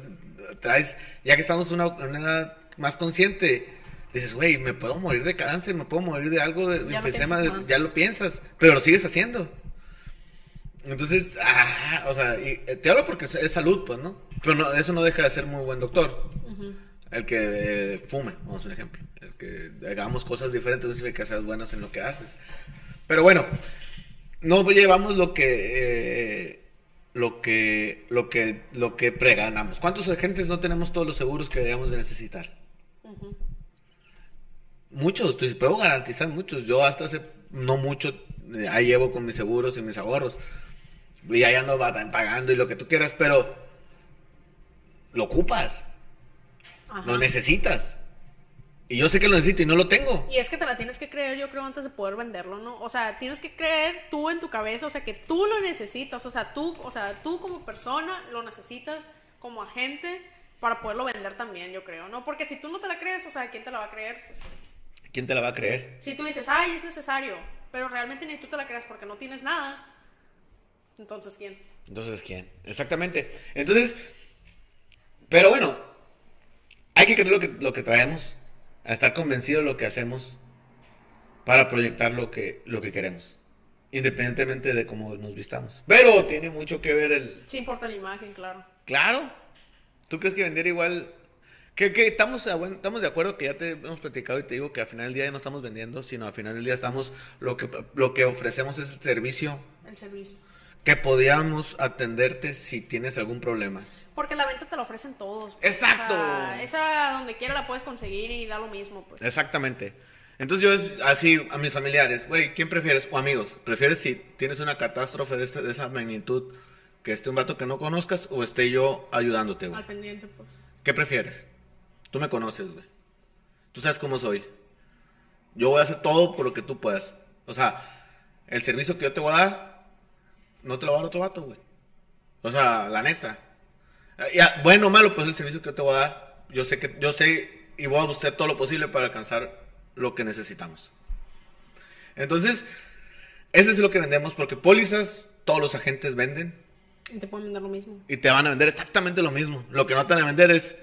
traes. Ya que estamos en una, edad más consciente, dices, güey, me puedo morir de cáncer, me puedo morir de algo, de Ya lo enfisema, piensas de- ya lo piensas, pero lo sigues haciendo. Entonces, ah, o sea, y, eh, te hablo porque es, salud, pues, ¿no? Pero no, eso no deja de ser muy buen doctor. El que eh, fume, vamos a un ejemplo. El que hagamos cosas diferentes no significa que seas buenas en lo que haces. Pero bueno, no llevamos lo que eh, lo que lo que lo que preganamos. ¿Cuántos agentes no tenemos todos los seguros que debemos de necesitar? Muchos, te puedo garantizar muchos. Yo hasta hace no mucho ahí llevo con mis seguros y mis ahorros. Y ahí ando bata- pagando y lo que tú quieras, pero lo ocupas. Ajá. Lo necesitas. Y yo sé que lo necesito y no lo tengo. Y es que te la tienes que creer, yo creo, antes de poder venderlo, ¿no? O sea, tienes que creer tú en tu cabeza, o sea, que tú lo necesitas, o sea, tú, o sea, tú como persona lo necesitas como agente para poderlo vender también, yo creo, ¿no? Porque si tú no te la crees, o sea, ¿quién te la va a creer? Pues, ¿Quién te la va a creer? si tú dices, ay, es necesario, pero realmente ni tú te la creas porque no tienes nada, entonces, ¿quién? Entonces, ¿quién? Exactamente. Entonces, pero bueno, hay que creer lo que, lo que traemos, a estar convencido de lo que hacemos para proyectar lo que, lo que queremos, independientemente de cómo nos vistamos. Pero tiene mucho que ver el... Sí importa la imagen, claro. Claro. ¿Tú crees que vender igual... Que, que estamos, a buen- estamos de acuerdo que ya te hemos platicado y te digo que al final del día ya no estamos vendiendo, sino al final del día estamos, lo que, lo que ofrecemos es el servicio El servicio. Que podíamos atenderte si tienes algún problema. Porque la venta te la ofrecen todos. pues. Exacto. O sea, esa donde quiera la puedes conseguir y da lo mismo, pues. Exactamente. Entonces yo es así a mis familiares, güey, ¿quién prefieres? O amigos, ¿prefieres si tienes una catástrofe de, esta- de esa magnitud que esté un vato que no conozcas o esté yo ayudándote, güey? Al pendiente, pues. ¿Qué prefieres? Tú me conoces, güey. Tú sabes cómo soy. Yo voy a hacer todo por lo que tú puedas. O sea, el servicio que yo te voy a dar, no te lo va a dar otro vato, güey. O sea, la neta. Ya, bueno o malo, pues el servicio que yo te voy a dar. Yo sé que, yo sé y voy a hacer todo lo posible para alcanzar lo que necesitamos. Entonces, eso es lo que vendemos, porque pólizas, todos los agentes venden Y te pueden vender lo mismo. y te van a vender exactamente lo mismo. Lo que no te van a vender es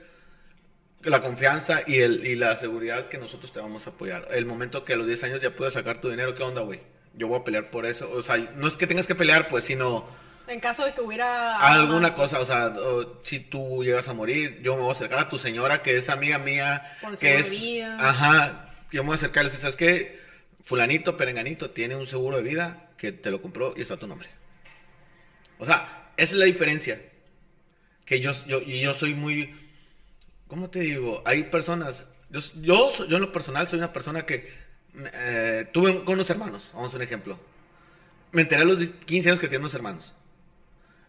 la confianza y, el, y la seguridad que nosotros te vamos a apoyar. El momento que a los 10 años ya puedas sacar tu dinero, ¿qué onda, güey? Yo voy a pelear por eso. O sea, no es que tengas que pelear, pues, sino En caso de que hubiera. alguna cosa. O sea, o si tú llegas a morir, yo me voy a acercar a tu señora, que es amiga mía, Por que es... vida. Ajá, yo me voy a acercar ¿sabes qué? Fulanito, perenganito, tiene un seguro de vida que te lo compró y está a tu nombre. O sea, esa es la diferencia. Que yo, yo, y yo soy muy, ¿cómo te digo? Hay personas, yo, yo, yo en lo personal soy una persona que eh, tuve con unos hermanos, vamos a un ejemplo. me enteré a los 15 años que tiene unos hermanos.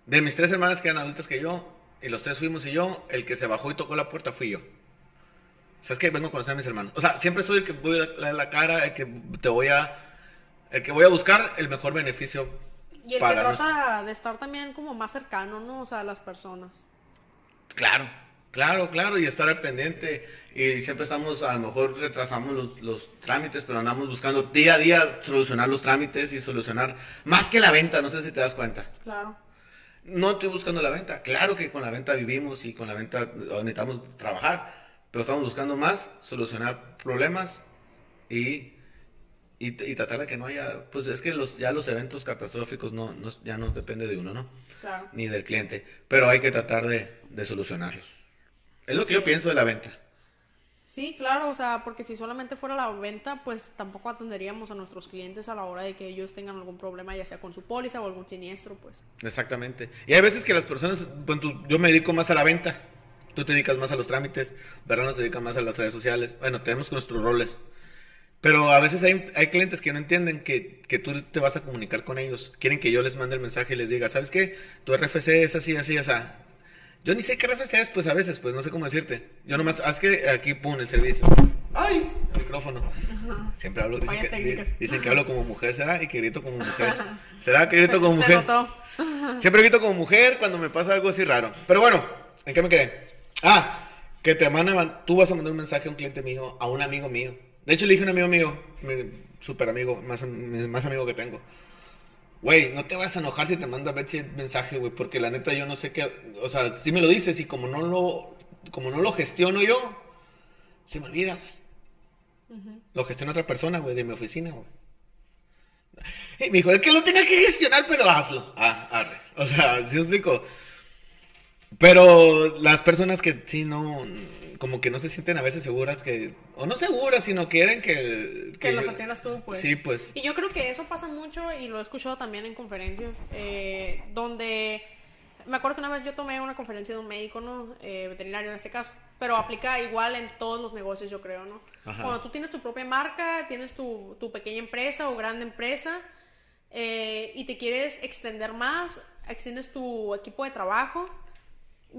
De mis tres hermanas que eran adultas que yo, y los tres fuimos y yo, el que se bajó y tocó la puerta fui yo. O sea, es que vengo a conocer a mis hermanos. O sea, siempre soy el que voy a dar la cara, el que te voy a... El que voy a buscar el mejor beneficio Y el para que nuestro- trata de estar también como más cercano, ¿no? O sea, a las personas. Claro, claro, claro, y estar al pendiente. Y siempre estamos, a lo mejor retrasamos los, los trámites, pero andamos buscando día a día solucionar los trámites y solucionar más que la venta, no sé si te das cuenta. Claro. No estoy buscando la venta, claro que con la venta vivimos y con la venta necesitamos trabajar, pero estamos buscando más solucionar problemas y, y, y tratar de que no haya, pues es que los, ya los eventos catastróficos no, no- ya no depende de uno, ¿no? Claro. ni del cliente, pero hay que tratar de, de solucionarlos. Es lo que yo pienso de la venta. Sí, claro, o sea, porque si solamente fuera la venta, pues tampoco atenderíamos a nuestros clientes a la hora de que ellos tengan algún problema, ya sea con su póliza o algún siniestro, pues. Exactamente. Y hay veces que las personas, bueno, tú- yo me dedico más a la venta, tú te dedicas más a los trámites, Verano se dedica más a las redes sociales. Bueno, tenemos nuestros roles. Pero a veces hay, hay clientes que no entienden que, que tú te vas a comunicar con ellos. Quieren que yo les mande el mensaje y les diga, ¿sabes qué? Tu RFC es así, así, así. Yo ni sé qué es, pues a veces, pues no sé cómo decirte. Yo nomás, haz que aquí, pum, el servicio. ¡Ay! El micrófono. Siempre hablo, dicen que, técnicas. dicen que hablo como mujer, ¿será? Y que grito como mujer. ¿Será que grito como Se mujer? notó. Siempre grito como mujer cuando me pasa algo así raro. Pero bueno, ¿en qué me quedé? Ah, que te manda, tú vas a mandar un mensaje a un cliente mío, a un amigo mío. De hecho, le dije a un amigo mío, mi super amigo, más, más amigo que tengo. Güey, no te vas a enojar si te manda Betsy mensaje, güey, porque la neta yo no sé qué, o sea, si me lo dices y como no lo, como no lo gestiono yo, se me olvida, güey. Lo gestiona otra persona, güey, de mi oficina, güey. Y me dijo, es que lo tenga que gestionar, pero hazlo. Ah, arre. O sea, ¿sí me explico? Pero las personas que sí no, como que no se sienten a veces seguras que, o no seguras, sino quieren que... Que los atiendas tú, pues. Sí, pues. Y yo creo que eso pasa mucho y lo he escuchado también en conferencias eh, donde... Me acuerdo que una vez yo tomé una conferencia de un médico, ¿no? Eh, veterinario en este caso. Pero aplica igual en todos los negocios, yo creo, ¿no? Ajá. Cuando tú tienes tu propia marca, tienes tu, tu pequeña empresa o grande empresa eh, y te quieres extender más, extiendes tu equipo de trabajo,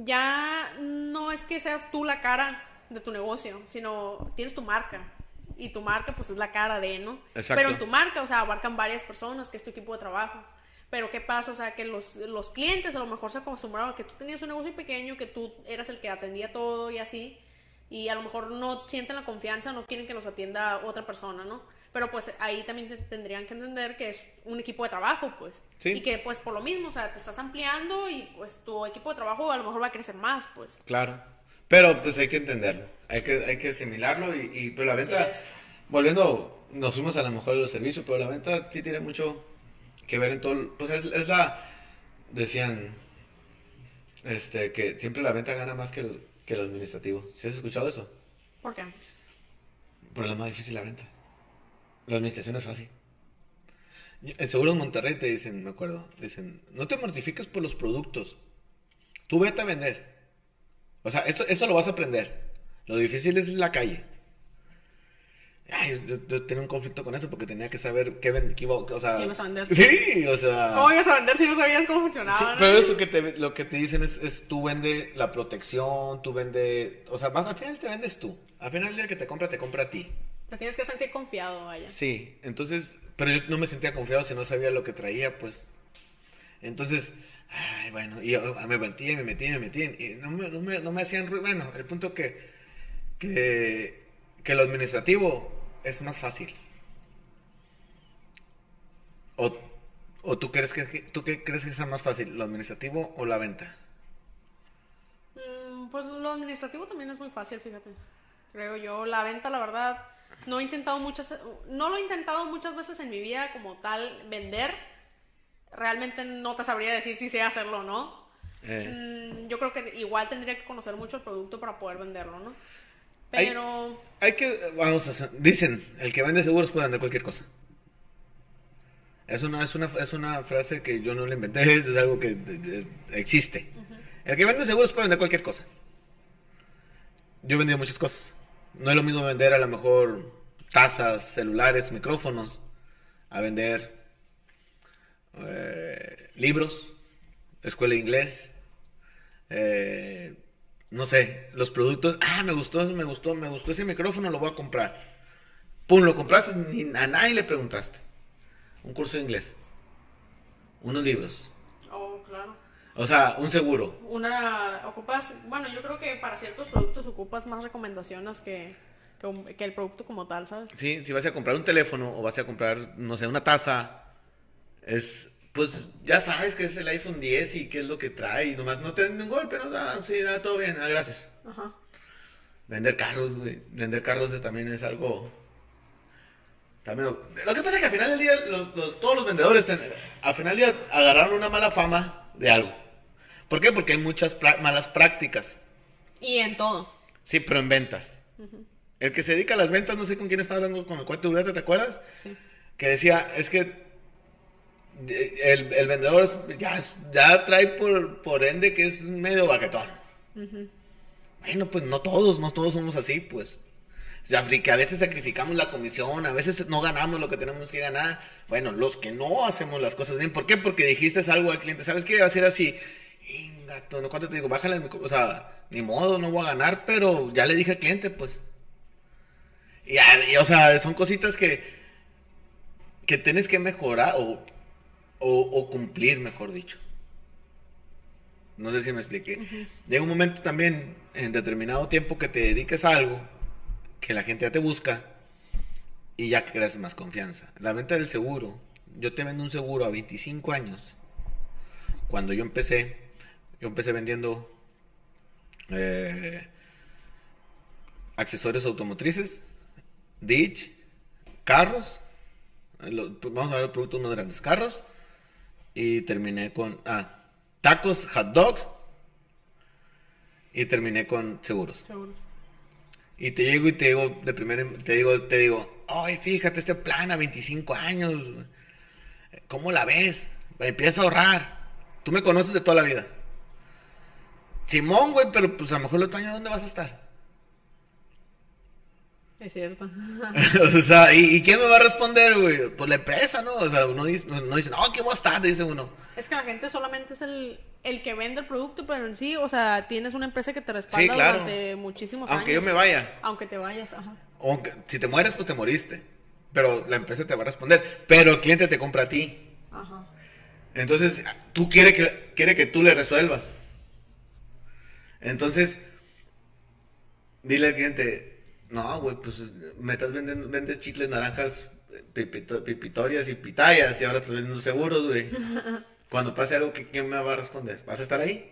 ya no es que seas tú la cara de tu negocio, sino tienes tu marca. Y tu marca, pues, es la cara de, ¿no? Exacto. Pero en tu marca, o sea, abarcan varias personas, que es tu equipo de trabajo. Pero ¿qué pasa? O sea, que los, los clientes a lo mejor se acostumbraron a que tú tenías un negocio pequeño, que tú eras el que atendía todo y así. Y a lo mejor no sienten la confianza, no quieren que los atienda otra persona, ¿no? Pero pues ahí también te- tendrían que entender que es un equipo de trabajo, pues. Sí. Y que pues por lo mismo, o sea, te estás ampliando y pues tu equipo de trabajo a lo mejor va a crecer más, pues. Claro. Pero pues hay que entenderlo, hay que, hay que asimilarlo y, y pero la venta, volviendo, nos fuimos a lo mejor de los servicios, pero la venta sí tiene mucho que ver en todo, pues es, es la, decían, este, que siempre la venta gana más que el, que el administrativo. ¿Sí has escuchado eso? ¿Por qué? Pero es más difícil la venta. La administración es fácil. En Seguros Monterrey te dicen, me acuerdo, dicen, no te mortifiques por los productos. Tú vete a vender. O sea, eso, eso lo vas a aprender. Lo difícil es la calle. Ay, yo, yo tenía un conflicto con eso porque tenía que saber qué, ven- qué iba, o sea... ¿Qué ibas a vender? Sí, o sea... ¿Cómo ibas a vender si no sabías cómo funcionaba? Sí, no? pero eso que te, lo que te dicen es, es tú vende la protección, tú vende, o sea, más al final te vendes tú. Al final el día que te compra, te compra a ti. Te tienes que sentir confiado, vaya. Sí, entonces, pero yo no me sentía confiado si no sabía lo que traía, pues. Entonces, ay, bueno, y yo me metí, y me metí, y me metí, y no me, no me, no me hacían ruido. Bueno, el punto que, que, que lo administrativo es más fácil. O, o tú crees que, tú qué crees que sea más fácil, lo administrativo o la venta? Mm, pues lo administrativo también es muy fácil, fíjate. Creo yo. La venta, la verdad, no he intentado muchas, no lo he intentado muchas veces en mi vida como tal vender. Realmente no te sabría decir si sé hacerlo o no. Eh, Mm, yo creo que igual tendría que conocer mucho el producto para poder venderlo, ¿no? Pero Hay que, vamos a hacer- dicen, el que vende seguros puede vender cualquier cosa. Es una, es una, es una frase que yo no la inventé, es algo que de- de- existe. El que vende seguros puede vender cualquier cosa. Yo he vendido muchas cosas. No es lo mismo vender a lo mejor tazas, celulares, micrófonos, a vender eh, libros, escuela de inglés, eh, no sé, los productos. Ah, me gustó, me gustó, me gustó ese micrófono, lo voy a comprar. Pum, lo compraste, ni a nadie le preguntaste. Un curso de inglés, unos libros, Oh, claro. O sea, un seguro. Una, ocupas, bueno, yo creo que para ciertos productos ocupas más recomendaciones que, que, el producto como tal, ¿sabes? Sí, si vas a comprar un teléfono o vas a comprar, no sé, una taza, es, pues ya sabes que es el iPhone 10 y qué es lo que trae, y nomás no te den un golpe, no, Ah, sí, da todo bien, ah, gracias. Ajá. Vender carros, güey, vender carros es- también es algo... también- lo que pasa es que al final del día, los- los- todos los vendedores, ten- al final del día agarraron una mala fama de algo. ¿Por qué? Porque hay muchas malas prácticas. Y en todo. Sí, pero en ventas. El que se dedica a las ventas, no sé con quién estaba hablando con el cuate Uriarte, ¿te acuerdas? Sí. que decía, es que el, el vendedor ya, trae por, por ende que es medio baquetón. Bueno, pues no todos, no todos somos así, pues. O sea, que a veces sacrificamos la comisión, a veces no ganamos lo que tenemos que ganar. Bueno, los que no hacemos las cosas bien. ¿Por qué? Porque dijiste algo al cliente. ¿Sabes qué? Va a ser así. Ingato, ¿no? ¿Cuánto te digo? Bájale. O sea, ni modo, no voy a ganar, pero ya le dije al cliente, pues. Y, o sea, son cositas que, que tienes que mejorar o, o, o cumplir, mejor dicho. No sé si me expliqué. Llega un momento también, en determinado tiempo, que te dediques a algo, que la gente ya te busca y ya creas más confianza. La venta del seguro, yo te vendo un seguro a 25 años. Cuando yo empecé, yo empecé vendiendo eh, accesorios automotrices, ditch, carros, eh, lo- vamos a ver los productos más grandes, carros, y terminé con, ah, tacos, hot dogs, y terminé con seguros. Seguro. Y te llego y te digo, de primera, te digo, te digo, ay, fíjate, este plan a 25 años, ¿cómo la ves? Empieza a ahorrar. Tú me conoces de toda la vida. Simón, güey, pero pues a lo mejor el otro año, ¿dónde vas a estar? Es cierto. o sea, ¿y, y quién me va a responder, güey? Pues la empresa, ¿no? O sea, uno dice, no, dice, no, ¿qué voy a estar? Dice uno. es que la gente solamente es el, el que vende el producto, pero en sí, o sea, tienes una empresa que te respalda Sí, claro. durante muchísimos Aunque años. yo me vaya. Aunque te vayas, ajá. Aunque, si te mueres, pues te moriste. Pero la empresa te va a responder. Pero el cliente te compra a ti. Ajá. Entonces, tú quiere que, quiere que tú le resuelvas. Entonces, dile al cliente, no, güey, pues me estás vendiendo, vendes chicles, naranjas, pipito- pipitorias y pitayas y ahora estás vendiendo seguros, güey. Cuando pase algo, ¿qué- ¿quién me va a responder? ¿Vas a estar ahí?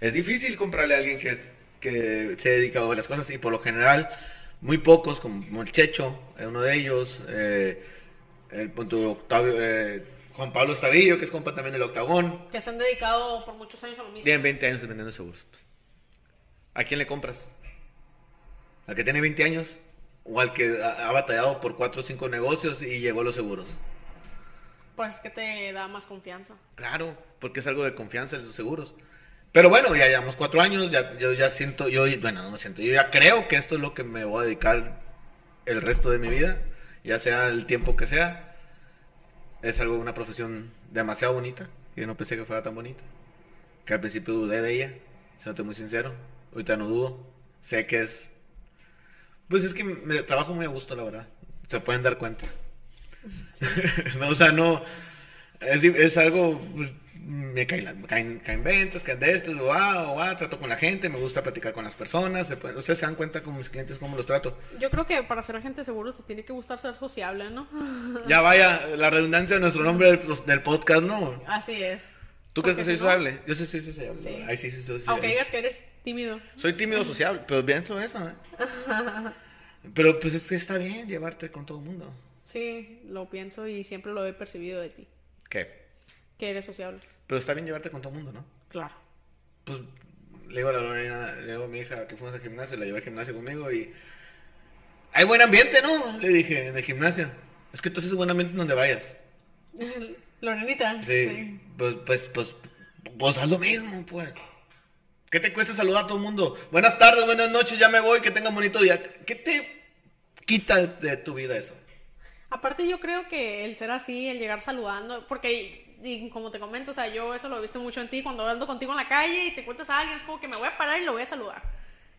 Es difícil comprarle a alguien que, que se dedica a varias cosas y por lo general, muy pocos, como el Checho, eh, uno de ellos, eh, el punto Octavio, eh, Juan Pablo Estavillo, que es compa también del Octagón, Que se han dedicado por muchos años a lo mismo. tienen 20 años vendiendo seguros. ¿A quién le compras? ¿Al que tiene 20 años? ¿O al que ha, batallado por 4 o 5 negocios y llegó a los seguros? Pues que te da más confianza. Claro, porque es algo de confianza en los seguros. Pero bueno, ya llevamos cuatro años, ya, yo ya siento, yo, bueno, no me siento, yo ya creo que esto es lo que me voy a dedicar el resto de mi vida, ya sea el tiempo que sea. Es algo, una profesión demasiado bonita. Yo no pensé que fuera tan bonita. Que al principio dudé de ella, siéndote muy sincero. Ahorita no dudo. Sé que es... Pues es que me trabajo muy a gusto, la verdad. Se pueden dar cuenta. no, o sea, no... Es, es algo... pues, me caen, me caen, caen ventas, caen de estos, wow, wow, trato con la gente, me gusta platicar con las personas. se pueden- ustedes se dan cuenta con mis clientes cómo los trato. Yo creo que para ser agente de seguros te tiene que gustar ser sociable, ¿no? Ya vaya, la redundancia de nuestro nombre del, del podcast, ¿no? Así es. ¿Tú crees que soy no- sociable? Yo sí soy sociable. Sí. Sí, soy sociable. Aunque digas que eres tímido. Soy tímido sociable, pero pienso eso, ¿eh? Pero pues es que está bien llevarte con todo el mundo. Sí, lo pienso y siempre lo he percibido de ti. ¿Qué? Que eres sociable. Pero está bien llevarte con todo el mundo, ¿no? Claro. Pues le digo a la Lorena, le digo a mi hija que fuimos al gimnasio, la llevé al gimnasio conmigo y... Hay buen ambiente, ¿no? Le dije, en el gimnasio. Es que entonces es buen ambiente en donde vayas. Lorenita. Sí, Pues, pues, pues, pues haz lo mismo, pues. ¿Qué te cuesta saludar a todo el mundo? Buenas tardes, buenas noches, ya me voy, que tengan bonito día. ¿Qué te quita de tu vida eso? Aparte yo creo que el ser así, el llegar saludando, porque y, como te comento, o sea, yo eso lo he visto mucho en ti, cuando ando contigo en la calle y te cuentas a alguien, es como que me voy a parar y lo voy a saludar.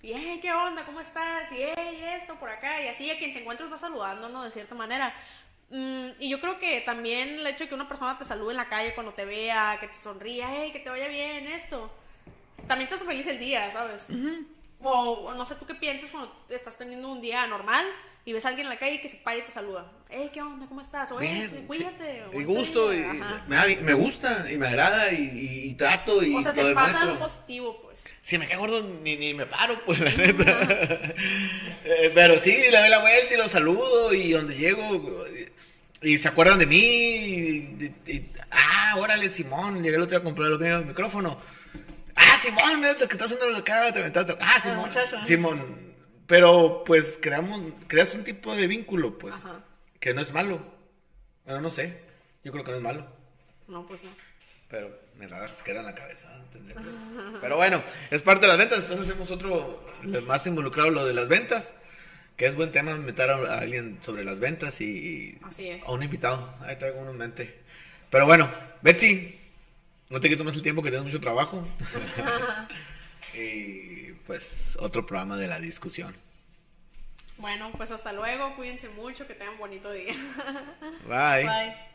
Y, hey, ¿qué onda? ¿Cómo estás? Y, hey, esto por acá. Y así a quien te encuentres va saludando, ¿no? De cierta manera. Mm, y yo creo que también el hecho de que una persona te salude en la calle cuando te vea, que te sonría, hey, que te vaya bien, esto, también te hace feliz el día, ¿sabes? O no sé tú qué piensas cuando estás teniendo un día normal y ves a alguien en la calle que se para y te saluda. Hey, ¿qué onda? ¿Cómo estás? O, hey, Bien, cuídate. sí. Y gusto, y, día". Ajá. me, me gusta, y me agrada, y, y- y trato, y O sea, lo te pasa algo positivo, pues. Si me cae gordo, ni, ni me paro, pues, la neta. Eh, Pero sí, le doy la vuelta y lo saludo, y donde llego, y, se acuerdan de mí, y, ah, órale, Simón, llegué el otro día a comprar lo que era el micrófono. Ah, Simón, que está haciendo acá, te aventaste. Ah, Simón. Simón. Pero, pues, creamos, creas un tipo de vínculo, pues, Ajá. que no es malo. Bueno, no sé, yo creo que no es malo. No, pues no. Pero me la queda en la cabeza. Pero bueno, es parte de las ventas. Después hacemos otro más involucrado, lo de las ventas. Que es buen tema invitar a, a alguien sobre las ventas y, Así es. a un invitado. Ahí traigo uno en mente. Pero bueno, Betsy, no te quito más el tiempo que tienes mucho trabajo. y pues otro programa de la discusión. Bueno, pues hasta luego, cuídense mucho, que tengan bonito día. Bye. Bye.